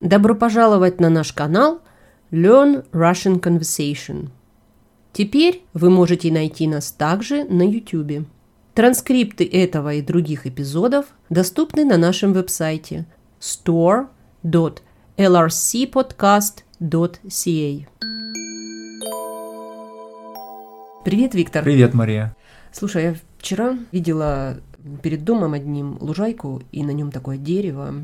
Добро пожаловать на наш канал Learn Russian Conversation. Теперь вы можете найти нас также на YouTube. Транскрипты этого и других эпизодов доступны на нашем веб-сайте store.lrcpodcast.ca. Привет, Виктор. Привет, Мария. Слушай, я вчера видела перед домом одним лужайку, и на нем такое дерево.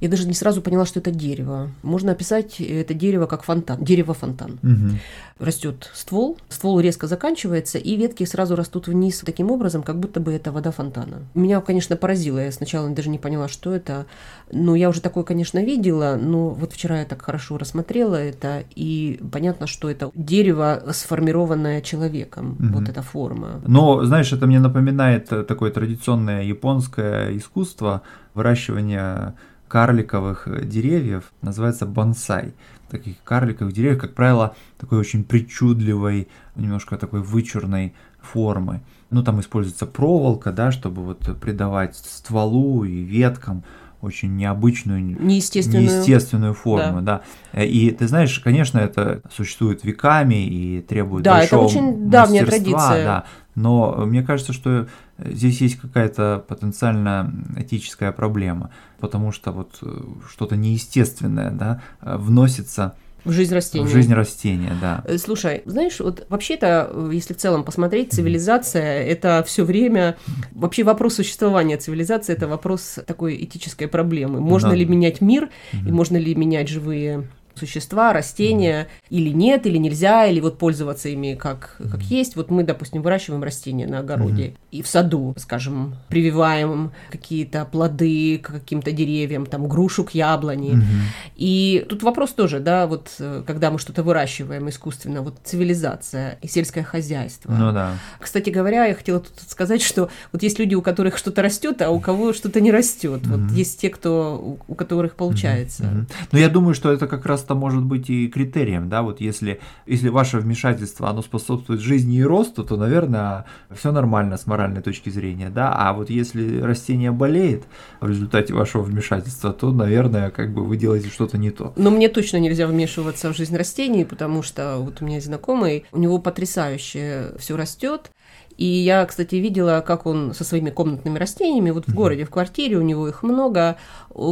Я даже не сразу поняла, что это дерево. Можно описать это дерево как фонтан, дерево-фонтан. Угу. Растет ствол, ствол резко заканчивается, и ветки сразу растут вниз таким образом, как будто бы это вода фонтана. Меня, конечно, поразило. Я сначала даже не поняла, что это. Но я уже такое, конечно, видела, но вот вчера я так хорошо рассмотрела это, и понятно, что это дерево, сформированное человеком, угу. вот эта форма. Но, знаешь, это мне напоминает такое традиционное японское искусство выращивания карликовых деревьев называется бонсай. Таких карликовых деревьев, как правило, такой очень причудливой, немножко такой вычурной формы. Ну, там используется проволока, да, чтобы вот придавать стволу и веткам очень необычную, неестественную, неестественную форму, да. да. И ты знаешь, конечно, это существует веками и требует да, большого это очень давняя традиция. Да, но мне кажется, что здесь есть какая-то потенциально этическая проблема, потому что вот э, что-то неестественное, да, э, вносится в жизнь растения. В жизнь растения, да. Э, слушай, знаешь, вот вообще-то, если в целом посмотреть, цивилизация это все время вообще вопрос существования цивилизации это вопрос такой этической проблемы. Можно да. ли менять мир mm-hmm. и можно ли менять живые существа, растения, или нет, или нельзя, или вот пользоваться ими как, как есть. Вот мы, допустим, выращиваем растения на огороде mm-hmm. и в саду, скажем, прививаем какие-то плоды к каким-то деревьям, там, грушу к яблони. Mm-hmm. И тут вопрос тоже, да, вот э, когда мы что-то выращиваем искусственно, вот цивилизация и сельское хозяйство. Ну да. Кстати говоря, я хотела тут сказать, что вот есть люди, у которых что-то растет, а у кого что-то не растет. Mm-hmm. Вот есть те, кто, у которых получается. Mm-hmm. Mm-hmm. Но я думаю, что это как раз это может быть и критерием, да, вот если, если ваше вмешательство, оно способствует жизни и росту, то, наверное, все нормально с моральной точки зрения, да, а вот если растение болеет в результате вашего вмешательства, то, наверное, как бы вы делаете что-то не то. Но мне точно нельзя вмешиваться в жизнь растений, потому что вот у меня знакомый, у него потрясающе все растет, и я, кстати, видела, как он со своими комнатными растениями, вот в городе, в квартире, у него их много,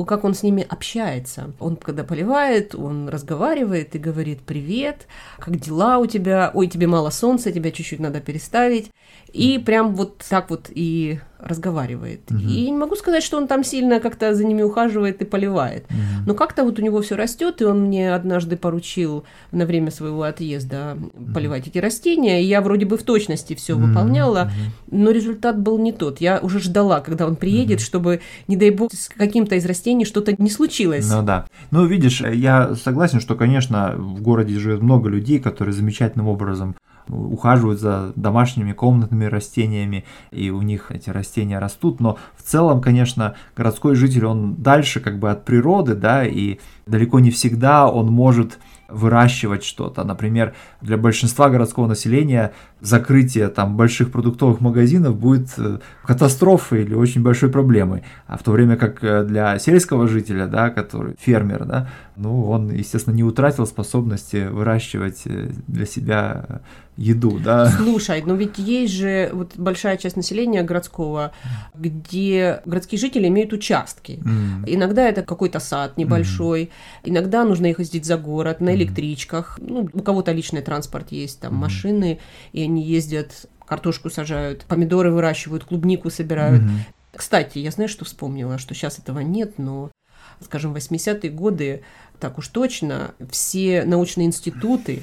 как он с ними общается. Он, когда поливает, он разговаривает и говорит «Привет, как дела у тебя? Ой, тебе мало солнца, тебя чуть-чуть надо переставить». И прям вот так вот и разговаривает. Угу. И не могу сказать, что он там сильно как-то за ними ухаживает и поливает. Угу. Но как-то вот у него все растет, и он мне однажды поручил на время своего отъезда угу. поливать эти растения. И я вроде бы в точности все угу. выполняла, угу. но результат был не тот. Я уже ждала, когда он приедет, угу. чтобы, не дай бог, с каким-то из растений что-то не случилось. Ну да. Ну, видишь, я согласен, что, конечно, в городе живет много людей, которые замечательным образом ухаживают за домашними комнатными растениями, и у них эти растения растут, но в целом, конечно, городской житель, он дальше как бы от природы, да, и далеко не всегда он может выращивать что-то. Например, для большинства городского населения закрытие там больших продуктовых магазинов будет э, катастрофой или очень большой проблемой. А в то время как э, для сельского жителя, да, который фермер, да, ну, он, естественно, не утратил способности выращивать э, для себя еду, да. Слушай, но ведь есть же вот большая часть населения городского, где городские жители имеют участки. Mm. Иногда это какой-то сад небольшой, mm. иногда нужно ездить за город на электричках. Ну, у кого-то личный транспорт есть, там машины, и они ездят, картошку сажают, помидоры выращивают, клубнику собирают. Кстати, я знаю, что вспомнила, что сейчас этого нет, но, скажем, 80-е годы, так уж точно, все научные институты,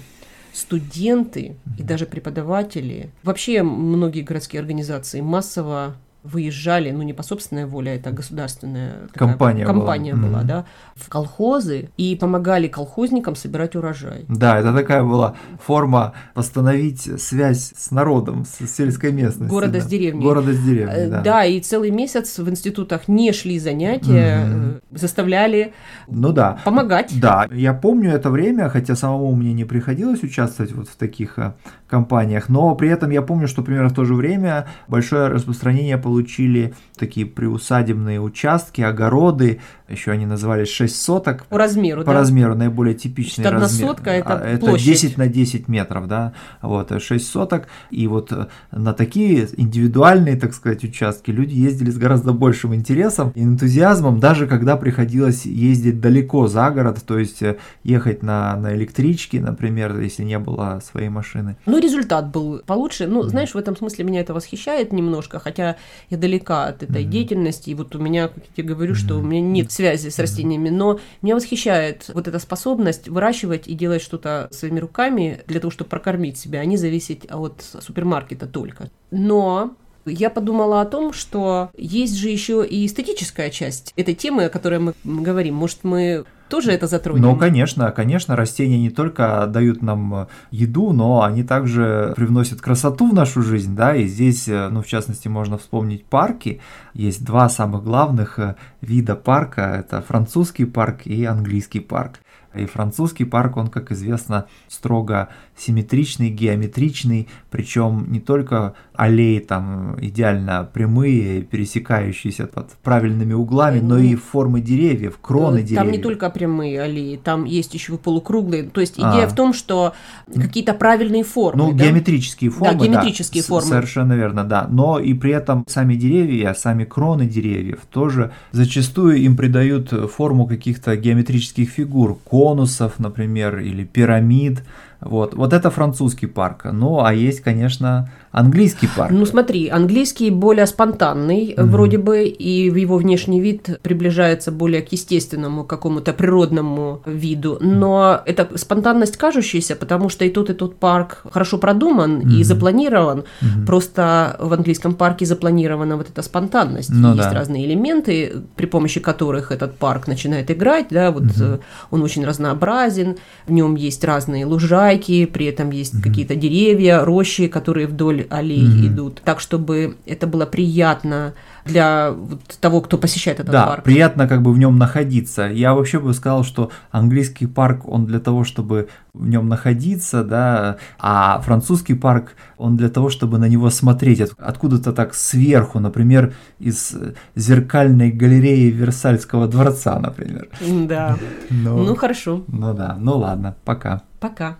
студенты и даже преподаватели, вообще многие городские организации массово выезжали, ну не по собственной воле, это государственная компания, компания была, была mm-hmm. да, в колхозы и помогали колхозникам собирать урожай. Да, это такая была форма восстановить связь с народом, с сельской местностью. Города да. с деревней. Города с деревней, э, да. Да, и целый месяц в институтах не шли занятия, mm-hmm. заставляли ну, да. помогать. Да, я помню это время, хотя самому мне не приходилось участвовать вот в таких э, компаниях, но при этом я помню, что примерно в то же время большое распространение получили такие приусадебные участки, огороды, еще они назывались 6 соток. По размеру, По да? размеру наиболее типичный Значит, размер. сотка – это А, это площадь. 10 на 10 метров, да, вот, 6 соток. И вот э, на такие индивидуальные, так сказать, участки люди ездили с гораздо большим интересом и энтузиазмом, даже когда приходилось ездить далеко за город, то есть э, ехать на, на электричке, например, если не было своей машины. Ну, результат был получше. Ну, знаешь, в этом смысле меня это восхищает немножко, хотя я далека от этой Мгм. деятельности. И вот у меня, как я тебе говорю, что у меня нет связи с растениями, но меня восхищает вот эта способность выращивать и делать что-то своими руками для того, чтобы прокормить себя, а не зависеть от супермаркета только. Но я подумала о том, что есть же еще и эстетическая часть этой темы, о которой мы говорим. Может, мы тоже это затронем? Ну, конечно, конечно, растения не только дают нам э, еду, но они также привносят красоту в нашу жизнь, да, и здесь, э, ну, в частности, можно вспомнить парки. Есть два самых главных э, вида парка, это французский парк и английский парк. И французский парк, он, как известно, строго симметричный, геометричный, причем не только аллеи там идеально прямые, пересекающиеся под правильными углами, но и формы деревьев, кроны Э, деревьев. Там не только прямые аллеи, там есть еще и полукруглые. То есть идея А. в том, что какие-то правильные формы. Ну, да? геометрические формы. да, геометрические с- формы. Совершенно верно, да. Но и при этом сами деревья, сами кроны деревьев тоже зачастую им придают форму каких-то геометрических фигур, конусов, например, или пирамид. Вот, вот это французский парк. Ну, а есть, конечно, английский парк. Ну смотри, английский более спонтанный Мгм. вроде бы, и его внешний вид приближается более к естественному какому-то природному виду. Но это спонтанность кажущаяся, потому что и тот, и тот парк хорошо продуман и Мгм. запланирован. Мгм. Просто в английском парке запланирована вот эта спонтанность. Ну Есть да. разные элементы, при помощи которых этот парк начинает играть. Да, вот э, он очень разнообразен, в нем есть разные лужайки, при этом есть Мгм. какие-то деревья, рощи, которые вдоль аллей Мгм. идут. Так, чтобы это было приятно для вот того, кто посещает этот да, парк. приятно как бы в нем находиться. Я вообще бы сказал, что английский парк, он для того, чтобы в нем находиться, да, а французский парк, он для того, чтобы на него смотреть от- откуда-то так сверху, например, из зеркальной галереи Версальского дворца, например. Да. Ну, Ну хорошо. ну да, ну ладно, пока. Пока.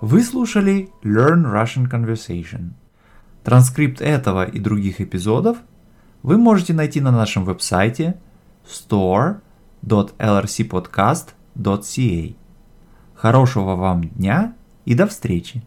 Вы слушали Learn Russian Conversation. Транскрипт этого и других эпизодов вы можете найти на нашем веб-сайте store.lrcpodcast.ca. Хорошего вам дня и до встречи!